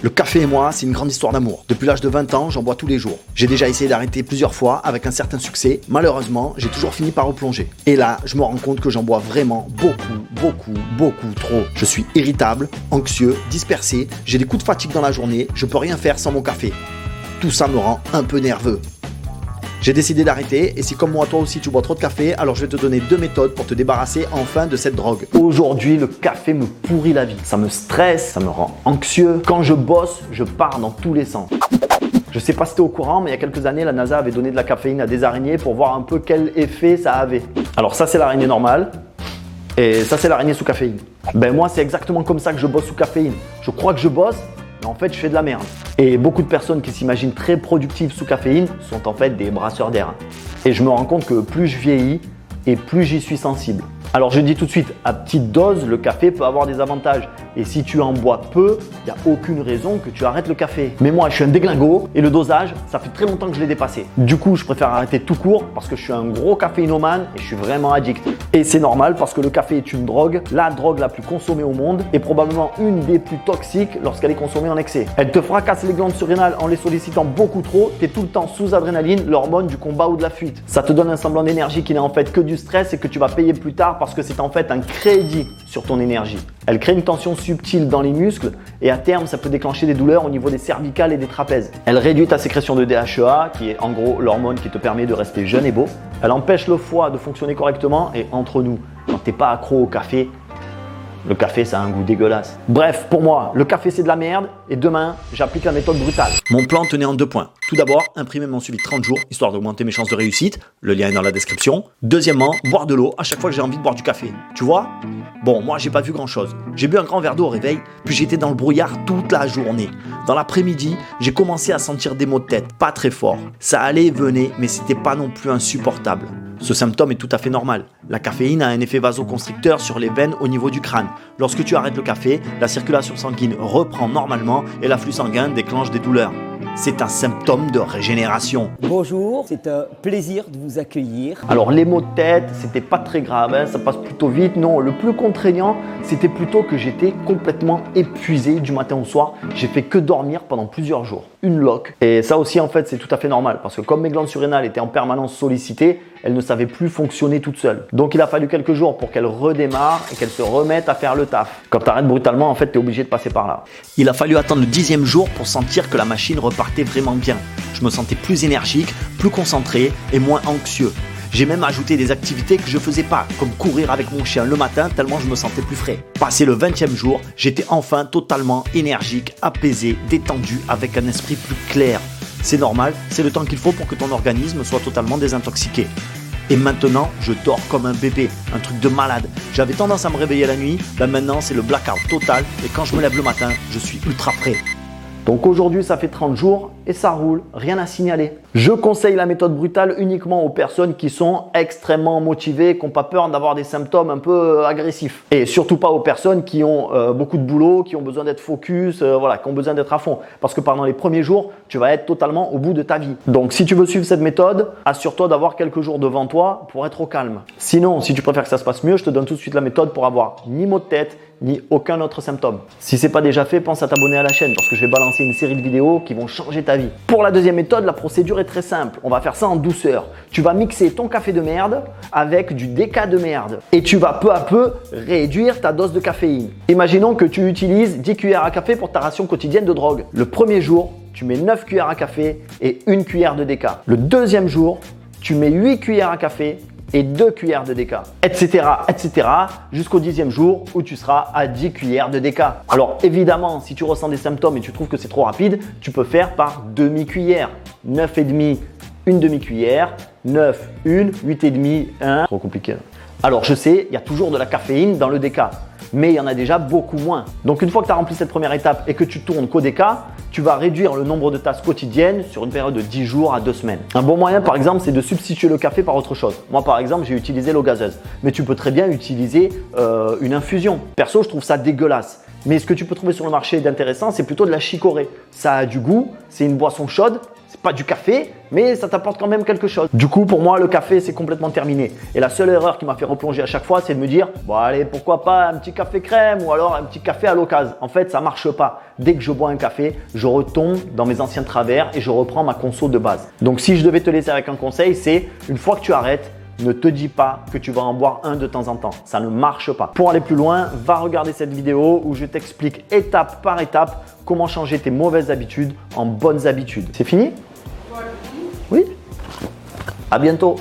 Le café et moi, c'est une grande histoire d'amour. Depuis l'âge de 20 ans, j'en bois tous les jours. J'ai déjà essayé d'arrêter plusieurs fois avec un certain succès. Malheureusement, j'ai toujours fini par replonger. Et là, je me rends compte que j'en bois vraiment beaucoup, beaucoup, beaucoup trop. Je suis irritable, anxieux, dispersé, j'ai des coups de fatigue dans la journée, je peux rien faire sans mon café. Tout ça me rend un peu nerveux. J'ai décidé d'arrêter et si comme moi toi aussi tu bois trop de café, alors je vais te donner deux méthodes pour te débarrasser enfin de cette drogue. Aujourd'hui, le café me pourrit la vie. Ça me stresse, ça me rend anxieux. Quand je bosse, je pars dans tous les sens. Je sais pas si tu es au courant, mais il y a quelques années, la NASA avait donné de la caféine à des araignées pour voir un peu quel effet ça avait. Alors ça, c'est l'araignée normale. Et ça, c'est l'araignée sous caféine. Ben moi, c'est exactement comme ça que je bosse sous caféine. Je crois que je bosse, mais en fait, je fais de la merde. Et beaucoup de personnes qui s'imaginent très productives sous caféine sont en fait des brasseurs d'air. Et je me rends compte que plus je vieillis et plus j'y suis sensible. Alors je dis tout de suite, à petite dose, le café peut avoir des avantages. Et si tu en bois peu, il n'y a aucune raison que tu arrêtes le café. Mais moi, je suis un déglingo et le dosage, ça fait très longtemps que je l'ai dépassé. Du coup, je préfère arrêter tout court parce que je suis un gros caféinomane et je suis vraiment addict. Et c'est normal parce que le café est une drogue, la drogue la plus consommée au monde et probablement une des plus toxiques lorsqu'elle est consommée en excès. Elle te fracasse les glandes surrénales en les sollicitant beaucoup trop, tu tout le temps sous adrénaline, l'hormone du combat ou de la fuite. Ça te donne un semblant d'énergie qui n'est en fait que du stress et que tu vas payer plus tard parce que c'est en fait un crédit sur ton énergie. Elle crée une tension subtile dans les muscles et à terme, ça peut déclencher des douleurs au niveau des cervicales et des trapèzes. Elle réduit ta sécrétion de DHEA, qui est en gros l'hormone qui te permet de rester jeune et beau. Elle empêche le foie de fonctionner correctement et entre nous, quand t'es pas accro au café, le café, ça a un goût dégueulasse. Bref, pour moi, le café, c'est de la merde. Et demain, j'applique la méthode brutale. Mon plan tenait en deux points. Tout d'abord, imprimer mon suivi de 30 jours, histoire d'augmenter mes chances de réussite. Le lien est dans la description. Deuxièmement, boire de l'eau à chaque fois que j'ai envie de boire du café. Tu vois? Bon, moi, j'ai pas vu grand chose. J'ai bu un grand verre d'eau au réveil, puis j'étais dans le brouillard toute la journée. Dans l'après-midi, j'ai commencé à sentir des maux de tête, pas très forts. Ça allait et venait, mais c'était pas non plus insupportable. Ce symptôme est tout à fait normal. La caféine a un effet vasoconstricteur sur les veines au niveau du crâne. Lorsque tu arrêtes le café, la circulation sanguine reprend normalement et l'afflux sanguin déclenche des douleurs. C'est un symptôme de régénération. Bonjour, c'est un plaisir de vous accueillir. Alors les maux de tête, c'était pas très grave, hein, ça passe plutôt vite. Non, le plus contraignant, c'était plutôt que j'étais complètement épuisé du matin au soir. J'ai fait que dormir pendant plusieurs jours. Une loque. Et ça aussi, en fait, c'est tout à fait normal parce que comme mes glandes surrénales étaient en permanence sollicitées, elles ne savaient plus fonctionner toutes seules. Donc il a fallu quelques jours pour qu'elles redémarrent et qu'elles se remettent à faire le taf. Quand tu arrêtes brutalement, en fait, tu es obligé de passer par là. Il a fallu attendre le dixième jour pour sentir que la machine repartait vraiment bien. Je me sentais plus énergique, plus concentré et moins anxieux. J'ai même ajouté des activités que je faisais pas, comme courir avec mon chien le matin tellement je me sentais plus frais. Passé le 20e jour, j'étais enfin totalement énergique, apaisé, détendu, avec un esprit plus clair. C'est normal, c'est le temps qu'il faut pour que ton organisme soit totalement désintoxiqué. Et maintenant, je dors comme un bébé, un truc de malade. J'avais tendance à me réveiller la nuit, maintenant c'est le blackout total, et quand je me lève le matin, je suis ultra frais. Donc aujourd'hui, ça fait 30 jours et ça roule, rien à signaler. Je conseille la méthode brutale uniquement aux personnes qui sont extrêmement motivées, qui n'ont pas peur d'avoir des symptômes un peu euh, agressifs. Et surtout pas aux personnes qui ont euh, beaucoup de boulot, qui ont besoin d'être focus, euh, voilà, qui ont besoin d'être à fond. Parce que pendant les premiers jours, tu vas être totalement au bout de ta vie. Donc si tu veux suivre cette méthode, assure-toi d'avoir quelques jours devant toi pour être au calme. Sinon, si tu préfères que ça se passe mieux, je te donne tout de suite la méthode pour avoir ni maux de tête, ni aucun autre symptôme. Si c'est pas déjà fait, pense à t'abonner à la chaîne parce que je vais balancer une série de vidéos qui vont changer ta vie. Pour la deuxième méthode, la procédure est très simple. On va faire ça en douceur. Tu vas mixer ton café de merde avec du déca de merde et tu vas peu à peu réduire ta dose de caféine. Imaginons que tu utilises 10 cuillères à café pour ta ration quotidienne de drogue. Le premier jour, tu mets 9 cuillères à café et une cuillère de déca. Le deuxième jour, tu mets 8 cuillères à café et 2 cuillères de déca, etc., etc., jusqu'au dixième jour où tu seras à 10 cuillères de déca. Alors évidemment, si tu ressens des symptômes et tu trouves que c'est trop rapide, tu peux faire par demi-cuillère. 9,5, une demi-cuillère, 9, une, 8,5, 1. Trop compliqué. Alors je sais, il y a toujours de la caféine dans le déca, mais il y en a déjà beaucoup moins. Donc une fois que tu as rempli cette première étape et que tu tournes déca, tu vas réduire le nombre de tasses quotidiennes sur une période de 10 jours à 2 semaines. Un bon moyen par exemple, c'est de substituer le café par autre chose. Moi par exemple, j'ai utilisé l'eau gazeuse, mais tu peux très bien utiliser euh, une infusion. Perso, je trouve ça dégueulasse. Mais ce que tu peux trouver sur le marché d'intéressant, c'est plutôt de la chicorée. Ça a du goût, c'est une boisson chaude, c'est pas du café, mais ça t'apporte quand même quelque chose. Du coup, pour moi, le café, c'est complètement terminé. Et la seule erreur qui m'a fait replonger à chaque fois, c'est de me dire, bon allez, pourquoi pas un petit café crème ou alors un petit café à l'occasion. En fait, ça marche pas. Dès que je bois un café, je retombe dans mes anciens travers et je reprends ma conso de base. Donc si je devais te laisser avec un conseil, c'est une fois que tu arrêtes, ne te dis pas que tu vas en boire un de temps en temps. Ça ne marche pas. Pour aller plus loin, va regarder cette vidéo où je t'explique étape par étape comment changer tes mauvaises habitudes en bonnes habitudes. C'est fini? Oui? À bientôt